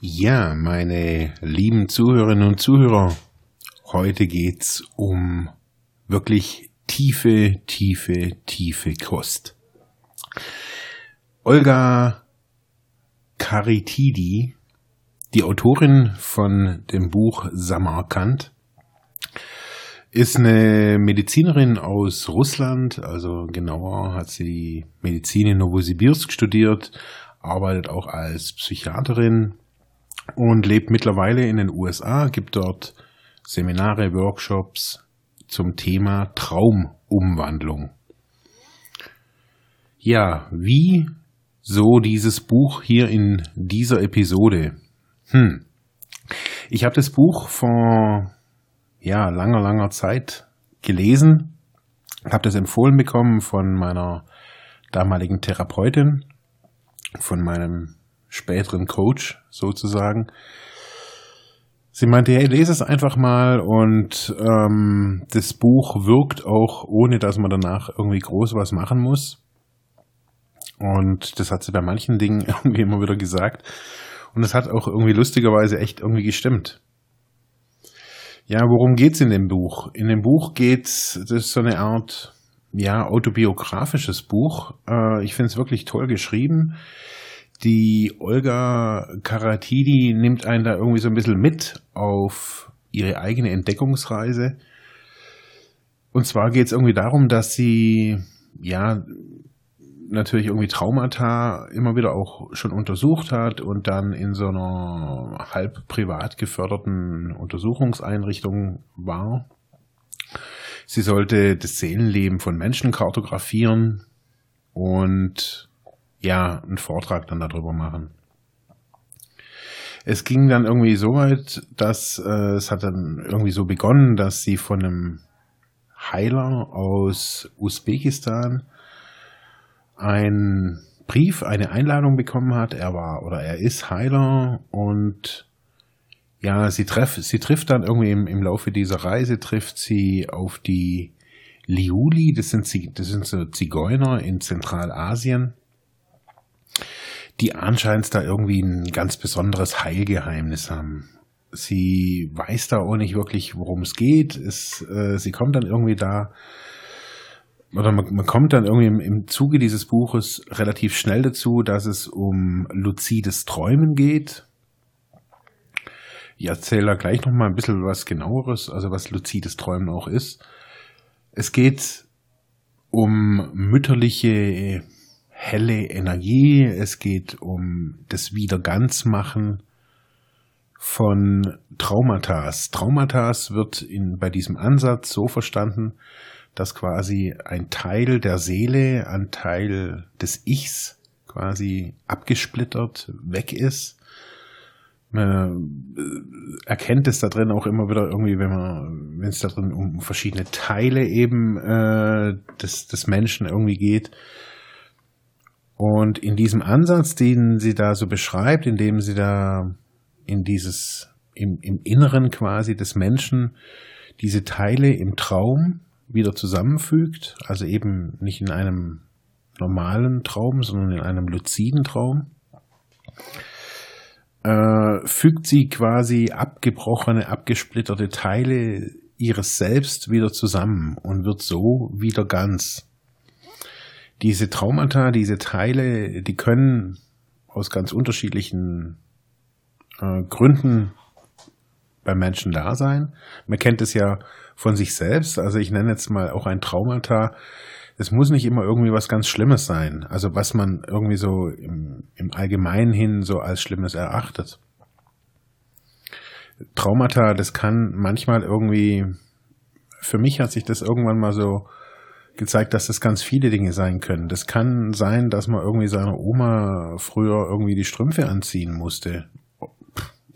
Ja, meine lieben Zuhörerinnen und Zuhörer, heute geht's um wirklich tiefe, tiefe, tiefe Kost. Olga Karitidi, die Autorin von dem Buch Samarkand, ist eine Medizinerin aus Russland, also genauer hat sie Medizin in Novosibirsk studiert, arbeitet auch als Psychiaterin und lebt mittlerweile in den USA, gibt dort Seminare, Workshops zum Thema Traumumwandlung. Ja, wie so dieses Buch hier in dieser Episode? Hm. Ich habe das Buch vor ja, langer, langer Zeit gelesen, habe das empfohlen bekommen von meiner damaligen Therapeutin, von meinem späteren Coach sozusagen. Sie meinte, hey, lese es einfach mal und ähm, das Buch wirkt auch, ohne dass man danach irgendwie groß was machen muss. Und das hat sie bei manchen Dingen irgendwie immer wieder gesagt. Und es hat auch irgendwie lustigerweise echt irgendwie gestimmt. Ja, worum geht's in dem Buch? In dem Buch geht's, das ist so eine Art, ja, autobiografisches Buch. Äh, ich finde es wirklich toll geschrieben die Olga Karatidi nimmt einen da irgendwie so ein bisschen mit auf ihre eigene Entdeckungsreise. Und zwar geht es irgendwie darum, dass sie ja natürlich irgendwie Traumata immer wieder auch schon untersucht hat und dann in so einer halb privat geförderten Untersuchungseinrichtung war. Sie sollte das Seelenleben von Menschen kartografieren und ja, einen Vortrag dann darüber machen. Es ging dann irgendwie so weit, dass äh, es hat dann irgendwie so begonnen, dass sie von einem Heiler aus Usbekistan einen Brief, eine Einladung bekommen hat. Er war oder er ist Heiler und ja, sie, treff, sie trifft dann irgendwie im, im Laufe dieser Reise, trifft sie auf die Liuli, das sind, das sind so Zigeuner in Zentralasien die anscheinend da irgendwie ein ganz besonderes Heilgeheimnis haben. Sie weiß da auch nicht wirklich, worum es geht. Äh, sie kommt dann irgendwie da, oder man, man kommt dann irgendwie im, im Zuge dieses Buches relativ schnell dazu, dass es um luzides Träumen geht. Ich erzähle da gleich noch mal ein bisschen was genaueres, also was luzides Träumen auch ist. Es geht um mütterliche helle Energie, es geht um das Wiederganzmachen von Traumatas. Traumatas wird in, bei diesem Ansatz so verstanden, dass quasi ein Teil der Seele, ein Teil des Ichs quasi abgesplittert weg ist. Man äh, erkennt es da drin auch immer wieder irgendwie, wenn man, wenn es da drin um verschiedene Teile eben äh, des, des Menschen irgendwie geht, und in diesem Ansatz, den sie da so beschreibt, indem sie da in dieses, im, im Inneren quasi des Menschen diese Teile im Traum wieder zusammenfügt, also eben nicht in einem normalen Traum, sondern in einem luziden Traum, äh, fügt sie quasi abgebrochene, abgesplitterte Teile ihres Selbst wieder zusammen und wird so wieder ganz diese Traumata, diese Teile, die können aus ganz unterschiedlichen äh, Gründen beim Menschen da sein. Man kennt es ja von sich selbst. Also ich nenne jetzt mal auch ein Traumata. Es muss nicht immer irgendwie was ganz Schlimmes sein. Also was man irgendwie so im, im Allgemeinen hin so als Schlimmes erachtet. Traumata, das kann manchmal irgendwie, für mich hat sich das irgendwann mal so gezeigt, dass das ganz viele Dinge sein können. Das kann sein, dass man irgendwie seiner Oma früher irgendwie die Strümpfe anziehen musste.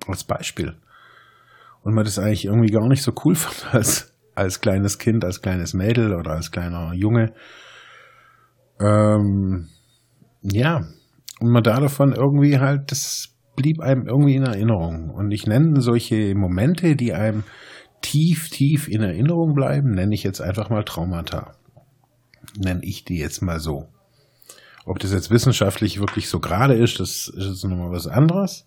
Als Beispiel. Und man das eigentlich irgendwie gar nicht so cool fand als, als kleines Kind, als kleines Mädel oder als kleiner Junge. Ähm, ja, und man da davon irgendwie halt, das blieb einem irgendwie in Erinnerung. Und ich nenne solche Momente, die einem tief, tief in Erinnerung bleiben, nenne ich jetzt einfach mal Traumata. Nenne ich die jetzt mal so. Ob das jetzt wissenschaftlich wirklich so gerade ist, das ist jetzt nochmal was anderes.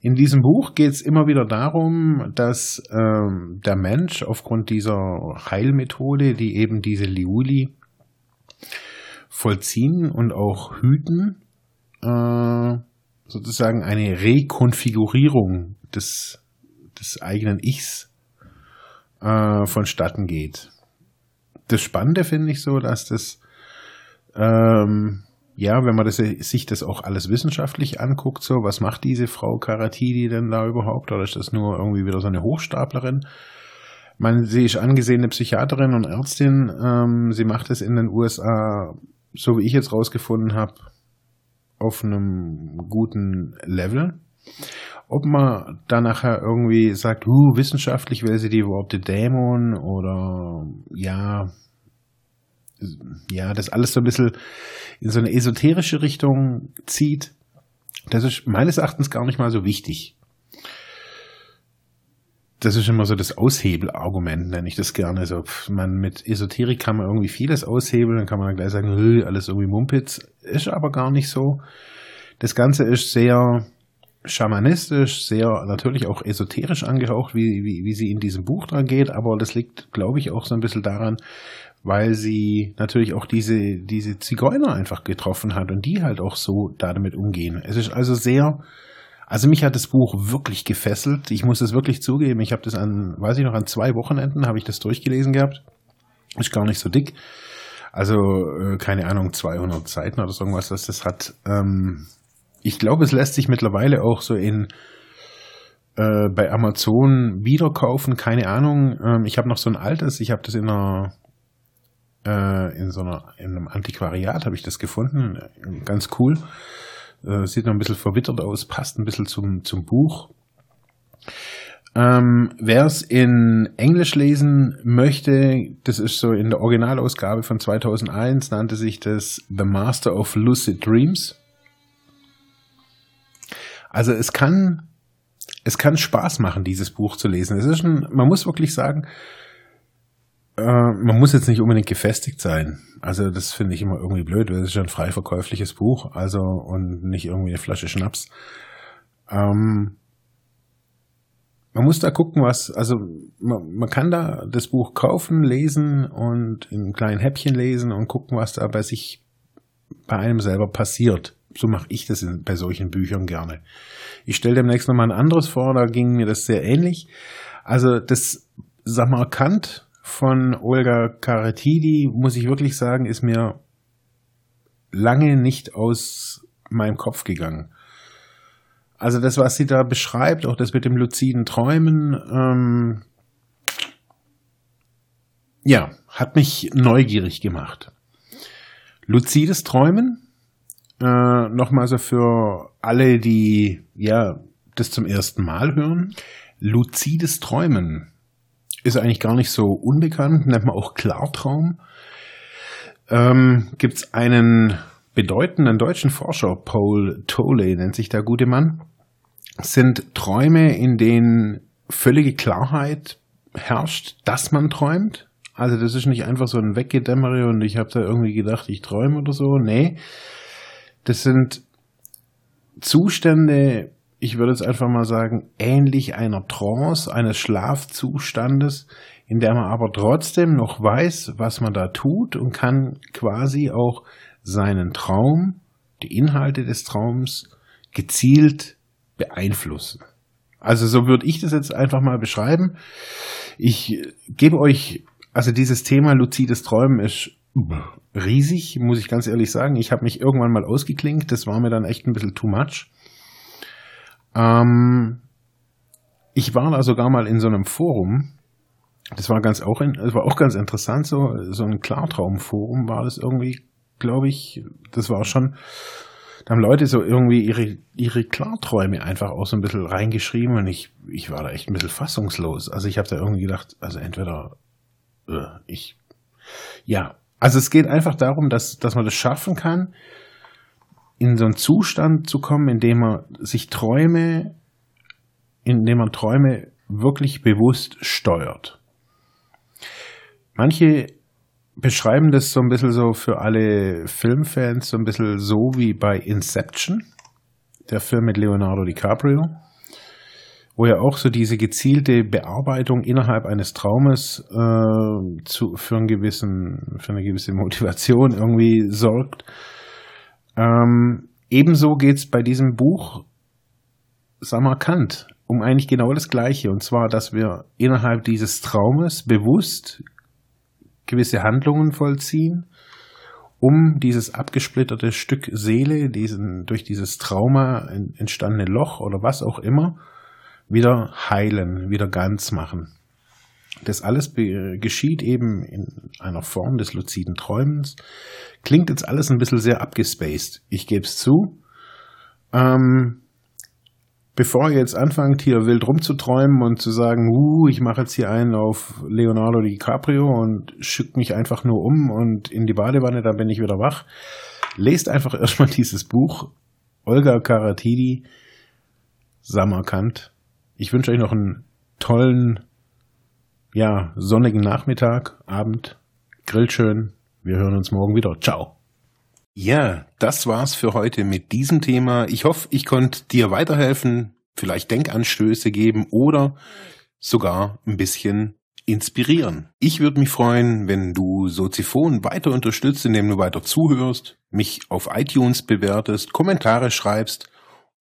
In diesem Buch geht es immer wieder darum, dass ähm, der Mensch aufgrund dieser Heilmethode, die eben diese Liuli vollziehen und auch hüten, äh, sozusagen eine Rekonfigurierung des, des eigenen Ichs äh, vonstatten geht. Das Spannende finde ich so, dass das ähm, ja, wenn man das, sich das auch alles wissenschaftlich anguckt, so, was macht diese Frau Karatidi denn da überhaupt? Oder ist das nur irgendwie wieder so eine Hochstaplerin? Man, sie ist angesehene Psychiaterin und Ärztin. Ähm, sie macht es in den USA, so wie ich jetzt rausgefunden habe, auf einem guten Level. Ob man da nachher irgendwie sagt, uh, wissenschaftlich wäre sie die Worte Dämon oder ja, ja, das alles so ein bisschen in so eine esoterische Richtung zieht, das ist meines Erachtens gar nicht mal so wichtig. Das ist immer so das Aushebelargument, nenne ich das gerne. So, man mit Esoterik kann man irgendwie vieles aushebeln, dann kann man gleich sagen, alles irgendwie Mumpitz. Ist aber gar nicht so. Das Ganze ist sehr schamanistisch, sehr natürlich auch esoterisch angehaucht, wie, wie, wie sie in diesem Buch dran geht, aber das liegt, glaube ich, auch so ein bisschen daran, weil sie natürlich auch diese, diese Zigeuner einfach getroffen hat und die halt auch so damit umgehen. Es ist also sehr, also mich hat das Buch wirklich gefesselt. Ich muss es wirklich zugeben. Ich habe das an, weiß ich noch, an zwei Wochenenden habe ich das durchgelesen gehabt. Ist gar nicht so dick. Also, äh, keine Ahnung, 200 Seiten oder so irgendwas, was das hat. Ähm, ich glaube, es lässt sich mittlerweile auch so in, äh, bei Amazon wiederkaufen, keine Ahnung. Ähm, ich habe noch so ein altes, ich habe das in einer äh, in so einer, in einem Antiquariat habe ich das gefunden. Ganz cool. Äh, sieht noch ein bisschen verwittert aus, passt ein bisschen zum, zum Buch. Ähm, Wer es in Englisch lesen möchte, das ist so in der Originalausgabe von 2001, nannte sich das The Master of Lucid Dreams. Also es kann, es kann Spaß machen, dieses Buch zu lesen. Es ist ein, man muss wirklich sagen, äh, man muss jetzt nicht unbedingt gefestigt sein. Also das finde ich immer irgendwie blöd, weil es ist ja ein frei verkäufliches Buch, also und nicht irgendwie eine Flasche Schnaps. Ähm, man muss da gucken, was, also man, man kann da das Buch kaufen, lesen und in kleinen Häppchen lesen und gucken, was da bei sich, bei einem selber passiert. So mache ich das in, bei solchen Büchern gerne. Ich stelle demnächst nochmal ein anderes vor, da ging mir das sehr ähnlich. Also das Samarkand von Olga Karatidi, muss ich wirklich sagen, ist mir lange nicht aus meinem Kopf gegangen. Also das, was sie da beschreibt, auch das mit dem luziden Träumen, ähm, ja, hat mich neugierig gemacht. Luzides Träumen, äh, nochmal so für alle, die ja das zum ersten Mal hören. Luzides Träumen ist eigentlich gar nicht so unbekannt, nennt man auch Klartraum. Ähm, Gibt es einen bedeutenden deutschen Forscher, Paul Tolley nennt sich der gute Mann, sind Träume, in denen völlige Klarheit herrscht, dass man träumt. Also das ist nicht einfach so ein Weggedämmere und ich habe da irgendwie gedacht, ich träume oder so. Nee, das sind Zustände, ich würde jetzt einfach mal sagen, ähnlich einer Trance, eines Schlafzustandes, in der man aber trotzdem noch weiß, was man da tut und kann quasi auch seinen Traum, die Inhalte des Traums gezielt beeinflussen. Also so würde ich das jetzt einfach mal beschreiben. Ich gebe euch, also dieses Thema luzides Träumen ist riesig, muss ich ganz ehrlich sagen. Ich habe mich irgendwann mal ausgeklinkt, das war mir dann echt ein bisschen too much. Ähm, ich war da sogar mal in so einem Forum. Das war ganz auch, das war auch ganz interessant. So, so ein Klartraumforum war das irgendwie, glaube ich. Das war schon da haben Leute so irgendwie ihre, ihre Klarträume einfach auch so ein bisschen reingeschrieben und ich, ich war da echt ein bisschen fassungslos. Also ich habe da irgendwie gedacht, also entweder äh, ich, ja, also es geht einfach darum, dass, dass man das schaffen kann, in so einen Zustand zu kommen, in dem man sich Träume, in dem man Träume wirklich bewusst steuert. Manche beschreiben das so ein bisschen so für alle Filmfans so ein bisschen so wie bei Inception, der Film mit Leonardo DiCaprio, wo ja auch so diese gezielte Bearbeitung innerhalb eines Traumes äh, zu, für, einen gewissen, für eine gewisse Motivation irgendwie sorgt. Ähm, ebenso geht's bei diesem Buch Samarkand um eigentlich genau das Gleiche. Und zwar, dass wir innerhalb dieses Traumes bewusst gewisse Handlungen vollziehen, um dieses abgesplitterte Stück Seele, diesen durch dieses Trauma entstandene Loch oder was auch immer, wieder heilen, wieder ganz machen. Das alles geschieht eben in einer Form des luziden Träumens. Klingt jetzt alles ein bisschen sehr abgespaced. Ich gebe es zu. Ähm, bevor ihr jetzt anfangt, hier wild rumzuträumen und zu sagen, uh, ich mache jetzt hier einen auf Leonardo DiCaprio und schickt mich einfach nur um und in die Badewanne, dann bin ich wieder wach, lest einfach erstmal dieses Buch. Olga Karatidi, Samarkand. Ich wünsche euch noch einen tollen, ja, sonnigen Nachmittag, Abend. Grillt schön. Wir hören uns morgen wieder. Ciao. Ja, das war's für heute mit diesem Thema. Ich hoffe, ich konnte dir weiterhelfen, vielleicht Denkanstöße geben oder sogar ein bisschen inspirieren. Ich würde mich freuen, wenn du Soziphon weiter unterstützt, indem du weiter zuhörst, mich auf iTunes bewertest, Kommentare schreibst